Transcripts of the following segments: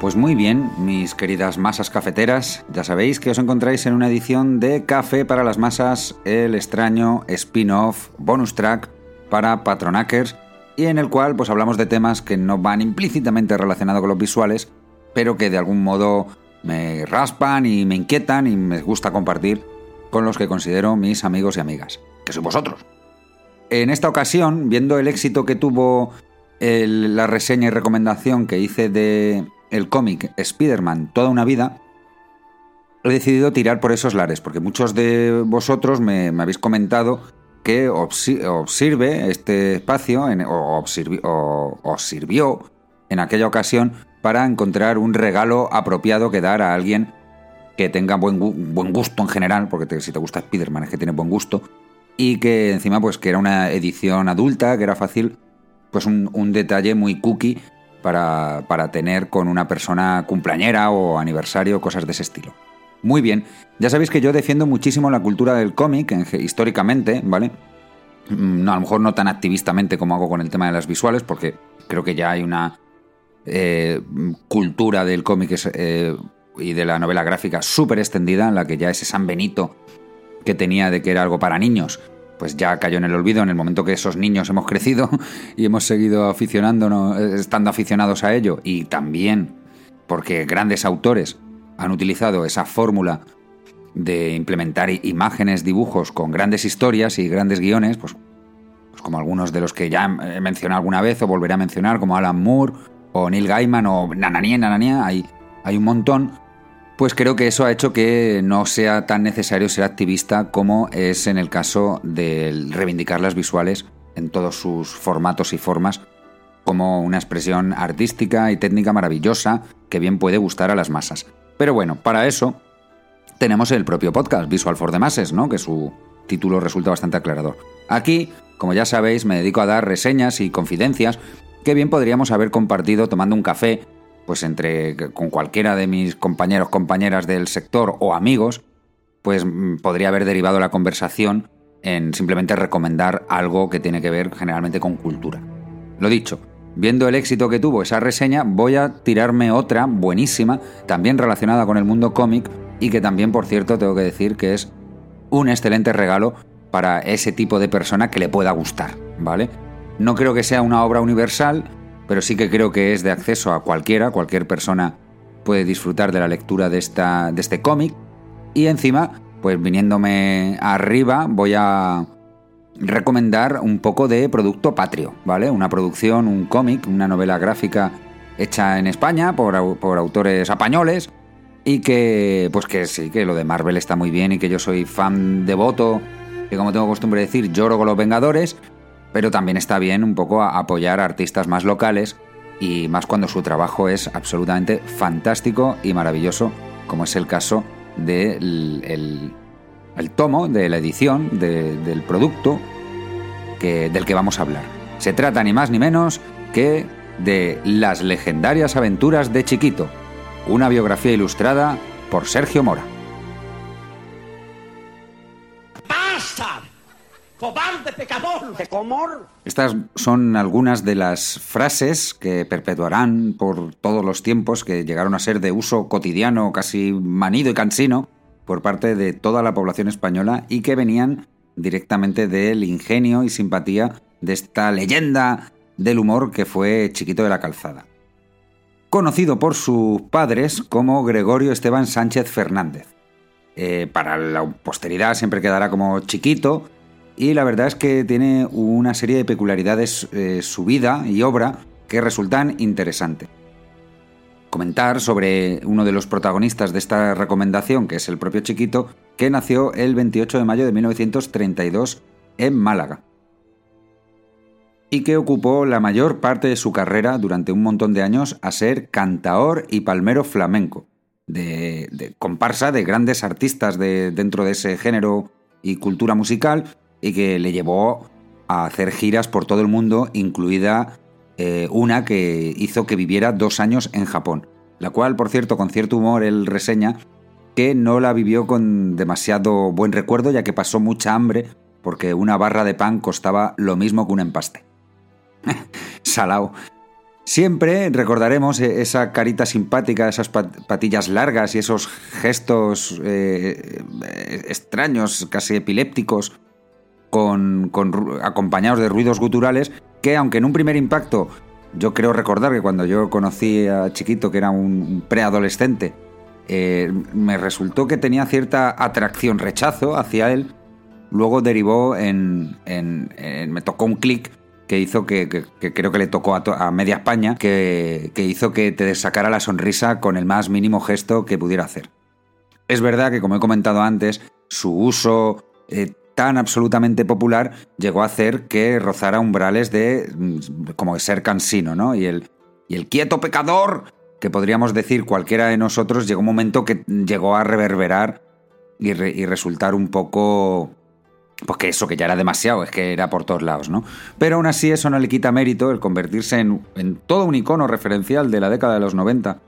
Pues muy bien, mis queridas masas cafeteras, ya sabéis que os encontráis en una edición de Café para las Masas, el extraño spin-off bonus track para Patronakers, y en el cual pues hablamos de temas que no van implícitamente relacionados con los visuales, pero que de algún modo me raspan y me inquietan y me gusta compartir con los que considero mis amigos y amigas, que sois vosotros. En esta ocasión, viendo el éxito que tuvo la reseña y recomendación que hice de el cómic Spider-Man toda una vida, he decidido tirar por esos lares, porque muchos de vosotros me, habéis comentado que os, sirve este espacio, o, os sirvió en aquella ocasión para encontrar un regalo apropiado que dar a alguien que tenga buen, buen gusto en general, porque si te gusta Spider-Man es que tiene buen gusto, y que encima pues que era una edición adulta, que era fácil, pues un, un detalle muy cookie para, tener con una persona cumpleañera o aniversario, cosas de ese estilo. Muy bien, ya sabéis que yo defiendo muchísimo la cultura del cómic históricamente, ¿vale? Mm, no, a lo mejor no tan activistamente como hago con el tema de las visuales, porque creo que ya hay una eh, cultura del cómic eh, y de la novela gráfica súper extendida, en la que ya ese San Benito que tenía de que era algo para niños, pues ya cayó en el olvido en el momento que esos niños hemos crecido y hemos seguido aficionándonos, eh, estando aficionados a ello. Y también porque grandes autores han utilizado esa fórmula de implementar imágenes, dibujos con grandes historias y grandes guiones, pues, pues como algunos de los que ya he mencionado alguna vez o volveré a mencionar, como Alan Moore o Neil Gaiman o Nanania, Nanania, hay, hay un montón pues creo que eso ha hecho que no sea tan necesario ser activista como es en el caso de reivindicar las visuales en todos sus formatos y formas como una expresión artística y técnica maravillosa que bien puede gustar a las masas. Pero bueno, para eso tenemos el propio podcast, Visual for the Masses, ¿no? que su título resulta bastante aclarador. Aquí, como ya sabéis, me dedico a dar reseñas y confidencias que bien podríamos haber compartido tomando un café pues entre con cualquiera de mis compañeros, compañeras del sector o amigos, pues mm, podría haber derivado la conversación en simplemente recomendar algo que tiene que ver generalmente con cultura. Lo dicho, viendo el éxito que tuvo esa reseña, voy a tirarme otra buenísima, también relacionada con el mundo cómic y que también, por cierto, tengo que decir que es un excelente regalo para ese tipo de persona que le pueda gustar, ¿vale? No creo que sea una obra universal, pero sí que creo que es de acceso a cualquiera, cualquier persona puede disfrutar de la lectura de, esta, de este cómic. Y encima, pues viniéndome arriba, voy a recomendar un poco de producto patrio, ¿vale? Una producción, un cómic, una novela gráfica hecha en España por, por, autores españoles y que, pues que sí, que lo de Marvel está muy bien y que yo soy fan devoto, que como tengo costumbre de decir, lloro con los Vengadores pero también está bien un poco apoyar a artistas más locales y más cuando su trabajo es absolutamente fantástico y maravilloso, como es el caso del el, tomo, de la edición, del producto que, del que vamos a hablar. Se trata ni más ni menos que de Las legendarias aventuras de Chiquito, una biografía ilustrada por Sergio Mora. ¡Cobarde, pecador! ¡De comor! Estas son algunas de las frases que perpetuarán por todos los tiempos, que llegaron a ser de uso cotidiano, casi manido y cansino, por parte de toda la población española y que venían directamente del ingenio y simpatía de esta leyenda del humor que fue Chiquito de la Calzada. Conocido por sus padres como Gregorio Esteban Sánchez Fernández. Eh, para la posteridad siempre quedará como Chiquito, y la verdad es que tiene una serie de peculiaridades eh, su vida y obra que resultan interesantes. Comentar sobre uno de los protagonistas de esta recomendación, que es el propio Chiquito, que nació el 28 de mayo de 1932 en Málaga. y que ocupó la mayor parte de su carrera durante un montón de años a ser cantaor y palmero flamenco, de, comparsa de grandes artistas de, dentro de ese género y cultura musical, y que le llevó a hacer giras por todo el mundo, incluida eh, una que hizo que viviera dos años en Japón, la cual, por cierto, con cierto humor, él reseña que no la vivió con demasiado buen recuerdo, ya que pasó mucha hambre porque una barra de pan costaba lo mismo que un empaste. Salao. Siempre recordaremos e-, esa carita simpática, esas patillas largas y esos gestos eh, extraños, casi epilépticos, acompañados de ruidos guturales, que aunque en un primer impacto yo creo recordar que cuando yo conocí a Chiquito, que era un preadolescente, eh, me resultó que tenía cierta atracción, rechazo hacia él, luego derivó en, me tocó un clic que hizo que, creo que le tocó a, media España, que, hizo que te sacara la sonrisa con el más mínimo gesto que pudiera hacer. Es verdad que, como he comentado antes, su uso eh, tan absolutamente popular llegó a hacer que rozara umbrales de mm, como ser cansino, ¿no? Y el, y el quieto pecador, que podríamos decir cualquiera de nosotros, llegó un momento que llegó a reverberar y, y resultar un poco pues que eso, que ya era demasiado, es que era por todos lados, ¿no? Pero aún así eso no le quita mérito el convertirse en, en, todo un icono referencial de la década de los 90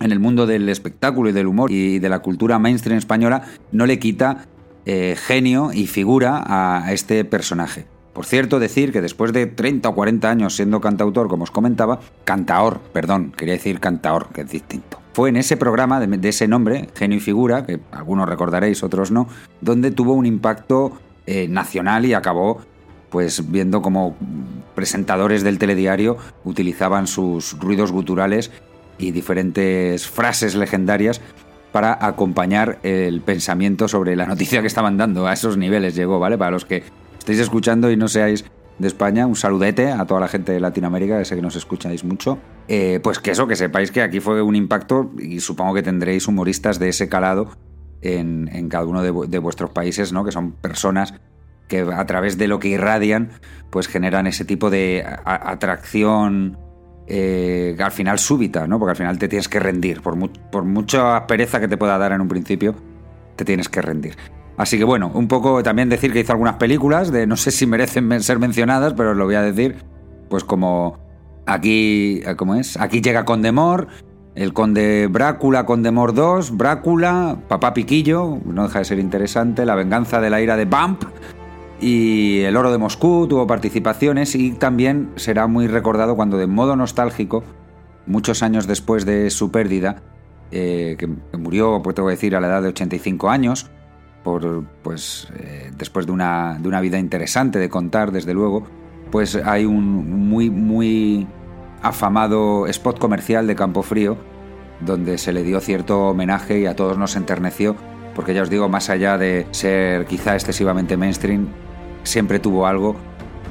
en el mundo del espectáculo y del humor y de la cultura mainstream española, no le quita eh, genio y figura a este personaje. Por cierto, decir que después de 30 o 40 años siendo cantautor, como os comentaba, cantaor, perdón, quería decir cantaor, que es distinto. Fue en ese programa de, ese nombre, Genio y Figura, que algunos recordaréis, otros no, donde tuvo un impacto eh, nacional y acabó pues viendo cómo presentadores del telediario utilizaban sus ruidos guturales y diferentes frases legendarias para acompañar el pensamiento sobre la noticia que estaban dando. A esos niveles llegó, ¿vale? Para los que estéis escuchando y no seáis de España, un saludete a toda la gente de Latinoamérica, que sé que nos escucháis mucho. Eh, pues que eso, que sepáis que aquí fue un impacto y supongo que tendréis humoristas de ese calado en, cada uno de, vuestros países, ¿no? Que son personas que a través de lo que irradian, pues generan ese tipo de atracción eh, al final súbita, ¿no? Porque al final te tienes que rendir. Por, por mucha pereza que te pueda dar en un principio, te tienes que rendir. Así que bueno, un poco también decir que hizo algunas películas, de no sé si merecen ser mencionadas, pero os lo voy a decir. Pues como aquí, ¿cómo es? Aquí llega Condemor, el Conde Brácula, Condemor 2, Brácula, Papá Piquillo, no deja de ser interesante, La venganza de la ira de Bump, y El Oro de Moscú tuvo participaciones y también será muy recordado cuando de modo nostálgico, muchos años después de su pérdida, eh, que murió, pues decir, a la edad de 85 años, por, pues, eh, después de una, de una vida interesante de contar, desde luego, pues hay un muy, muy afamado spot comercial de Campo Frío, donde se le dio cierto homenaje y a todos nos enterneció, porque ya os digo, más allá de ser quizá excesivamente mainstream, siempre tuvo algo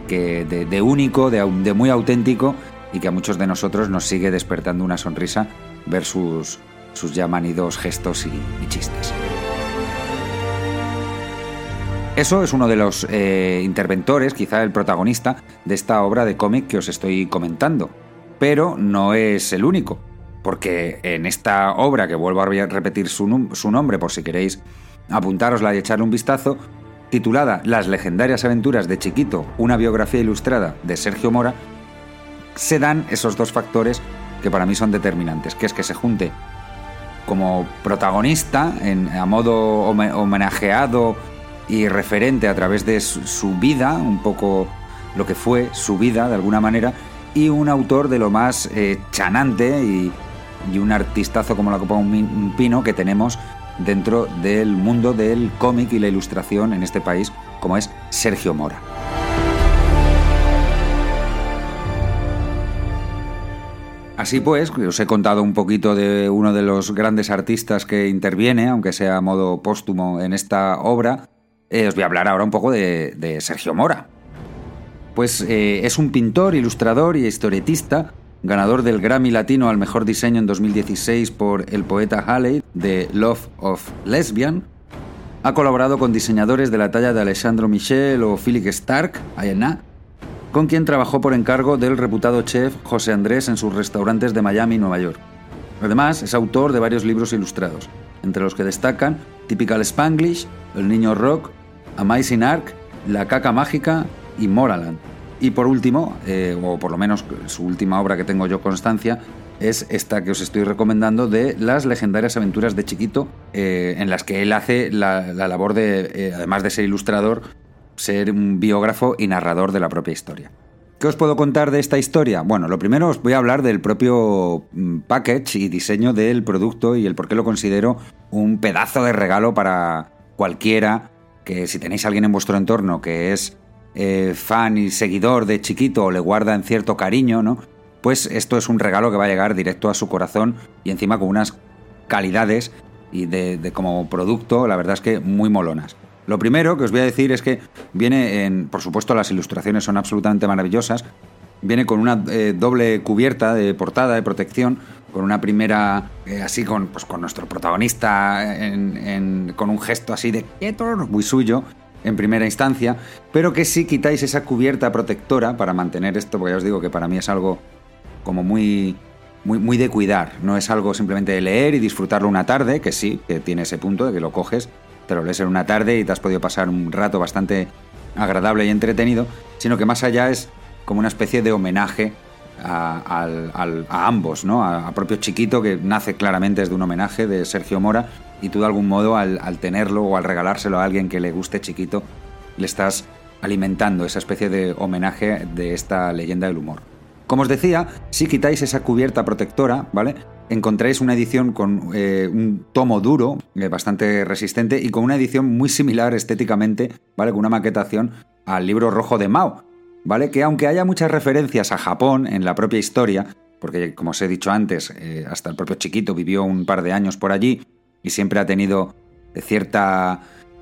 que de, único, de, muy auténtico y que a muchos de nosotros nos sigue despertando una sonrisa ver sus, sus ya gestos y, chistes. Eso es uno de los eh, interventores, quizá el protagonista, de esta obra de cómic que os estoy comentando. Pero no es el único, porque en esta obra, que vuelvo a repetir su, su nombre por si queréis apuntárosla y echarle un vistazo, titulada Las legendarias aventuras de Chiquito, una biografía ilustrada de Sergio Mora, se dan esos dos factores que para mí son determinantes, que es que se junte como protagonista, en, a modo homenajeado y referente a través de su, vida, un poco lo que fue su vida de alguna manera, y un autor de lo más eh, chanante y, un artistazo como la copa un pino que tenemos dentro del mundo del cómic y la ilustración en este país, como es Sergio Mora. Así pues, os he contado un poquito de uno de los grandes artistas que interviene, aunque sea a modo póstumo, en esta obra. Eh, os voy a hablar ahora un poco de, Sergio Mora. Pues eh, es un pintor, ilustrador y historietista ganador del Grammy Latino al mejor diseño en 2016 por el poeta Halley de Love of Lesbian. Ha colaborado con diseñadores de la talla de Alessandro Michel o Philip Stark, con quien trabajó por encargo del reputado chef José Andrés en sus restaurantes de Miami y Nueva York. Además, es autor de varios libros ilustrados, entre los que destacan Typical Spanglish, El Niño Rock, Amazing Ark, La Caca Mágica y Moraland. Y por último, eh, o por lo menos su última obra que tengo yo constancia, es esta que os estoy recomendando de las legendarias aventuras de Chiquito, eh, en las que él hace la, labor de, eh, además de ser ilustrador, ser un biógrafo y narrador de la propia historia. ¿Qué os puedo contar de esta historia? Bueno, lo primero os voy a hablar del propio mm, package y diseño del producto y el por qué lo considero un pedazo de regalo para cualquiera que si tenéis a alguien en vuestro entorno que es eh, fan y seguidor de Chiquito o le guarda en cierto cariño, ¿no? Pues esto es un regalo que va a llegar directo a su corazón y encima con unas calidades y de como producto, la verdad es que muy molonas. Lo primero que os voy a decir es que viene en, por supuesto las ilustraciones son absolutamente maravillosas, viene con una eh, doble cubierta de portada de protección, con una primera eh, así con, pues, con nuestro protagonista con un gesto así de quieto, muy suyo en primera instancia, pero que si quitáis esa cubierta protectora para mantener esto, porque ya os digo que para mí es algo como muy muy, muy de cuidar, no es algo simplemente de leer y disfrutarlo una tarde, que sí, que tiene ese punto de que lo coges te lo lees en una tarde y te has podido pasar un rato bastante agradable y entretenido, sino que más allá es como una especie de homenaje a, ambos, ¿no? A, propio Chiquito, que nace claramente desde un homenaje de Sergio Mora, y tú de algún modo al, tenerlo o al regalárselo a alguien que le guste Chiquito, le estás alimentando esa especie de homenaje de esta leyenda del humor. Como os decía, si quitáis esa cubierta protectora, ¿vale? encontráis una edición con eh, un tomo duro, eh, bastante resistente, y con una edición muy similar estéticamente, ¿vale? Con una maquetación al libro rojo de Mao, ¿vale? Que aunque haya muchas referencias a Japón en la propia historia, porque como os he dicho antes, eh, hasta el propio Chiquito vivió un par de años por allí y siempre ha tenido cierta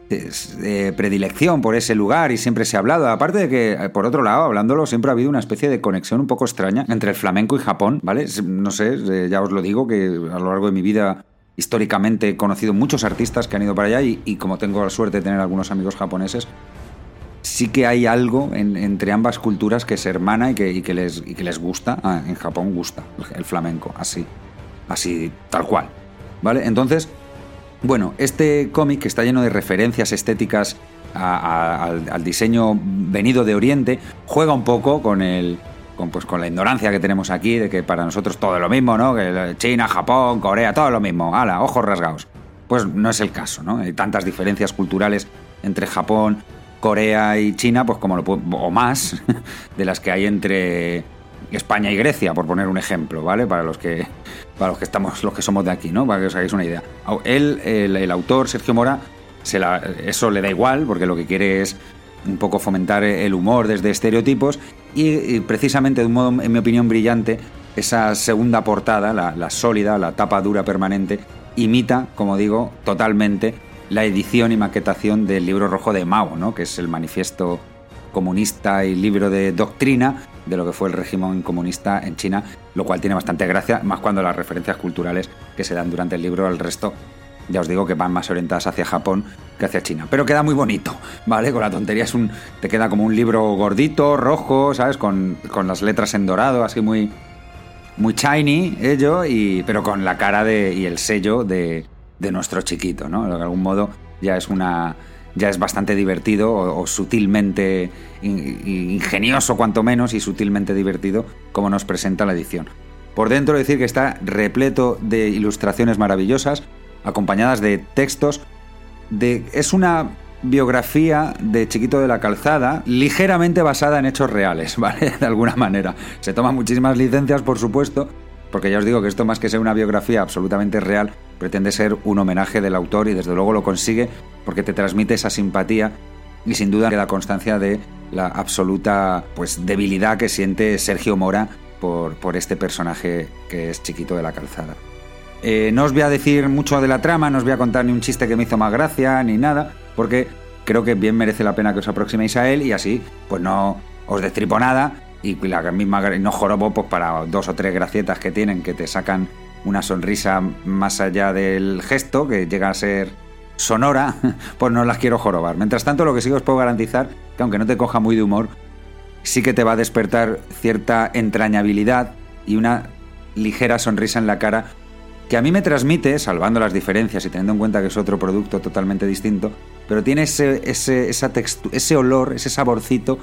de predilección por ese lugar y siempre se ha hablado. Aparte de que, eh, por otro lado, hablándolo, siempre ha habido una especie de conexión un poco extraña entre el flamenco y Japón, ¿vale? No sé, eh, ya os lo digo, que a lo largo de mi vida históricamente he conocido muchos artistas que han ido para allá y, como tengo la suerte de tener algunos amigos japoneses, sí que hay algo entre ambas culturas que se hermana y que, les, que les gusta. Ah, en Japón gusta el flamenco, así, así, tal cual. ¿Vale? Entonces, bueno, este cómic que está lleno de referencias estéticas al, diseño venido de Oriente, juega un poco con el. Con, pues, con la ignorancia que tenemos aquí, de que para nosotros todo es lo mismo, ¿no? Que China, Japón, Corea, todo lo mismo. ¡Hala! Ojos rasgados. Pues no es el caso, ¿no? Hay tantas diferencias culturales entre Japón, Corea y China, pues como lo o más, de las que hay entre España y Grecia, por poner un ejemplo, ¿vale? Para los que para los que estamos, los que somos de aquí, ¿no? Para que os hagáis una idea. Él, el, autor, Sergio Mora, se eso le da igual, porque lo que quiere es un poco fomentar el humor desde estereotipos y, precisamente de un modo, en mi opinión, brillante, esa segunda portada, la, la, sólida, la tapa dura permanente, imita, como digo, totalmente la edición y maquetación del libro rojo de Mao, ¿no? que es el manifiesto comunista y libro de doctrina de lo que fue el régimen comunista en China, lo cual tiene bastante gracia, más cuando las referencias culturales que se dan durante el libro al resto, ya os digo que van más orientadas hacia Japón que hacia China. Pero queda muy bonito, ¿vale? Con la tontería es un. te queda como un libro gordito, rojo, ¿sabes? Con, las letras en dorado, así muy. muy shiny, ello, y, pero con la cara de, y el sello de, de nuestro chiquito, ¿no? De algún modo ya es una ya es bastante divertido o, sutilmente ingenioso cuanto menos y sutilmente divertido como nos presenta la edición. Por dentro decir que está repleto de ilustraciones maravillosas, acompañadas de textos. De, es una biografía de Chiquito de la Calzada, ligeramente basada en hechos reales, ¿vale? De alguna manera. Se toman muchísimas licencias, por supuesto, porque ya os digo que esto más que ser una biografía absolutamente real, pretende ser un homenaje del autor y desde luego lo consigue porque te transmite esa simpatía y sin duda queda constancia de la absoluta pues debilidad que siente Sergio Mora por, por este personaje que es Chiquito de la Calzada. Eh, no os voy a decir mucho de la trama, no os voy a contar ni un chiste que me hizo más gracia ni nada, porque creo que bien merece la pena que os aproximéis a él y así pues no os destripo nada y la misma no jorobo pues para dos o tres gracietas que tienen que te sacan una sonrisa más allá del gesto que llega a ser sonora pues no las quiero jorobar mientras tanto lo que sí os puedo garantizar que aunque no te coja muy de humor sí que te va a despertar cierta entrañabilidad y una ligera sonrisa en la cara que a mí me transmite, salvando las diferencias y teniendo en cuenta que es otro producto totalmente distinto, pero tiene ese, ese, esa ese olor, ese saborcito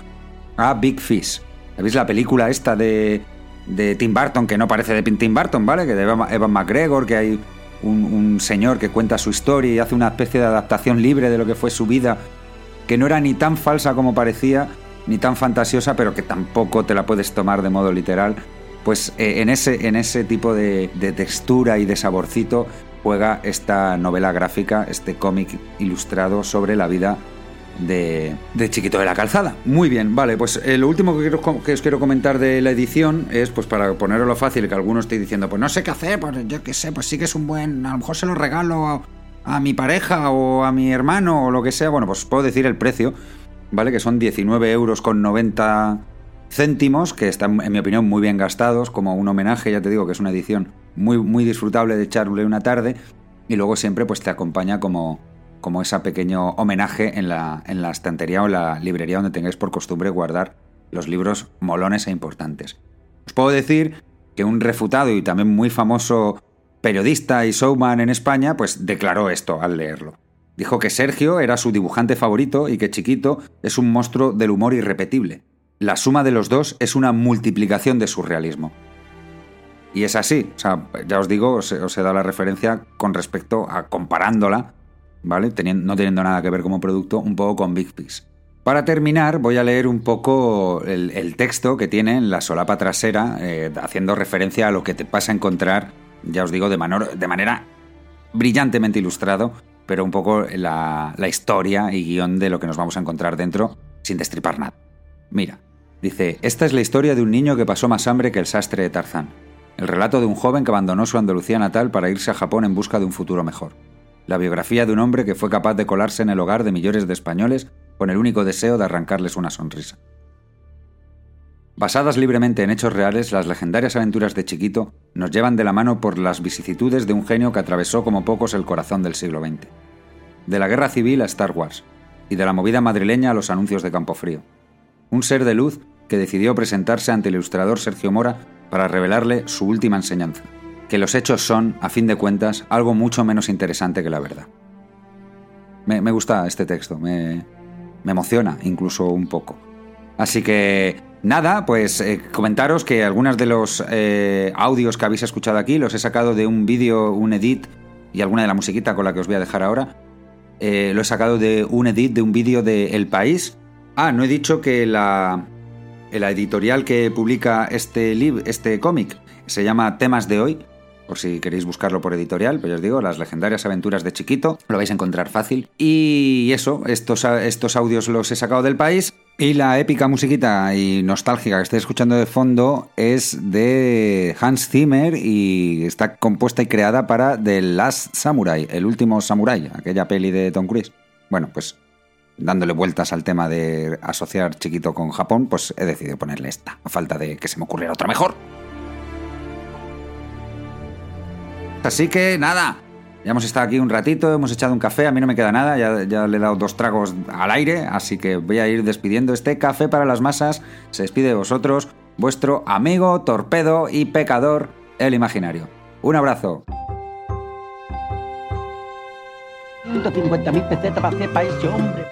a Big Fish. ¿Sabéis la película esta de, de Tim Burton, que no parece de Tim Burton, ¿vale? Que de Evan McGregor, que hay un, un, señor que cuenta su historia y hace una especie de adaptación libre de lo que fue su vida, que no era ni tan falsa como parecía, ni tan fantasiosa, pero que tampoco te la puedes tomar de modo literal. Pues eh, en, ese, en ese tipo de, de textura y de saborcito juega esta novela gráfica, este cómic ilustrado sobre la vida de, Chiquito de la Calzada. Muy bien, vale, pues eh, lo último que, quiero, que os quiero comentar de la edición es, pues para ponerlo fácil, que alguno esté diciendo, pues no sé qué hacer, pues yo qué sé, pues sí que es un buen, a lo mejor se lo regalo a, mi pareja o a mi hermano o lo que sea, bueno, pues puedo decir el precio, ¿vale? Que son 19 euros con 90 céntimos, que están, en mi opinión, muy bien gastados, como un homenaje, ya te digo que es una edición muy, muy disfrutable de echarle una tarde, y luego siempre pues te acompaña como como ese pequeño homenaje en la, en la estantería o la librería donde tengáis por costumbre guardar los libros molones e importantes. Os puedo decir que un refutado y también muy famoso periodista y showman en España, pues declaró esto al leerlo. Dijo que Sergio era su dibujante favorito y que Chiquito es un monstruo del humor irrepetible. La suma de los dos es una multiplicación de surrealismo. Y es así, o sea, ya os digo, os he dado la referencia con respecto a comparándola ¿vale? no teniendo nada que ver como producto, un poco con Big Pigs. Para terminar, voy a leer un poco el, texto que tiene en la solapa trasera, eh, haciendo referencia a lo que te vas a encontrar, ya os digo, de, de manera brillantemente ilustrado, pero un poco la, la historia y guion de lo que nos vamos a encontrar dentro, sin destripar nada. Mira, dice, esta es la historia de un niño que pasó más hambre que el sastre de Tarzán. El relato de un joven que abandonó su Andalucía natal para irse a Japón en busca de un futuro mejor la biografía de un hombre que fue capaz de colarse en el hogar de millones de españoles con el único deseo de arrancarles una sonrisa. Basadas libremente en hechos reales, las legendarias aventuras de Chiquito nos llevan de la mano por las vicisitudes de un genio que atravesó como pocos el corazón del siglo XX. De la guerra civil a Star Wars, y de la movida madrileña a los anuncios de Campofrío. Un ser de luz que decidió presentarse ante el ilustrador Sergio Mora para revelarle su última enseñanza que los hechos son, a fin de cuentas, algo mucho menos interesante que la verdad. Me, gusta este texto, me, emociona incluso un poco. Así que nada, pues eh, comentaros que algunos de los eh, audios que habéis escuchado aquí los he sacado de un vídeo, un edit y alguna de la musiquita con la que os voy a dejar ahora. Eh, lo he sacado de un edit de un vídeo de El País. Ah, no he dicho que la, la editorial que publica este, este cómic se llama Temas de Hoy por si queréis buscarlo por editorial, pues os digo, las legendarias aventuras de Chiquito, lo vais a encontrar fácil. Y eso, estos, estos audios los he sacado del país. Y la épica musiquita y nostálgica que estáis escuchando de fondo es de Hans Zimmer y está compuesta y creada para The Last Samurai, el último samurai, aquella peli de Tom Cruise. Bueno, pues dándole vueltas al tema de asociar Chiquito con Japón, pues he decidido ponerle esta, a falta de que se me ocurriera otra mejor. Así que nada, ya hemos estado aquí un ratito, hemos echado un café, a mí no me queda nada, ya, le he dado dos tragos al aire, así que voy a ir despidiendo este café para las masas. Se despide de vosotros, vuestro amigo, torpedo y pecador, el imaginario. Un abrazo. 150.000 pesetas para hacer para ese hombre.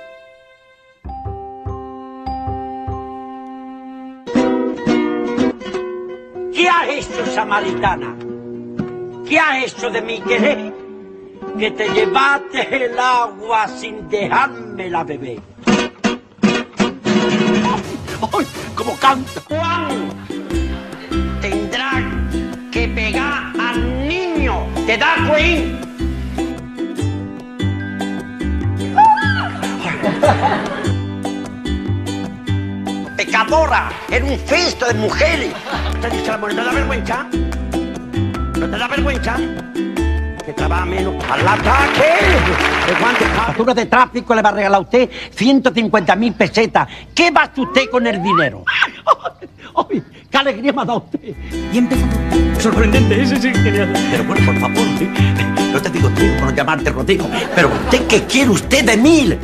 ¿Qué ha hecho Samaritana? ¿Qué has hecho de mi querer? Que te llevaste el agua sin dejármela beber. ¡Ay! ¡Cómo canta! Juan tendrá que pegar al niño. ¿Te da cuenta? Pecadora, era un festo de mujeres. ¿Te dice la moneda? ¿Te da vergüenza? ¿No te da vergüenza? Que trabaja menos al ataque. La factura de tráfico le va a regalar a usted 150 mil pesetas. ¿Qué va a hacer usted con el dinero? ¡Ay, qué alegría me ha dado usted! Y empezamos. Sorprendente, ese sí, genial. Pero bueno, por favor, no te digo tú por no llamarte Rodrigo. Pero usted, ¿qué quiere usted de mil?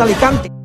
Alicante.